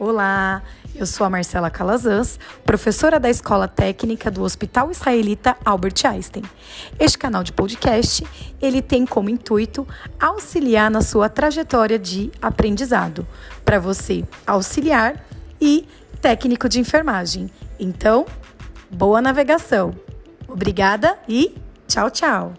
Olá, eu sou a Marcela Calazans, professora da Escola Técnica do Hospital Israelita Albert Einstein. Este canal de podcast, ele tem como intuito auxiliar na sua trajetória de aprendizado, para você auxiliar e técnico de enfermagem. Então, boa navegação. Obrigada e tchau, tchau.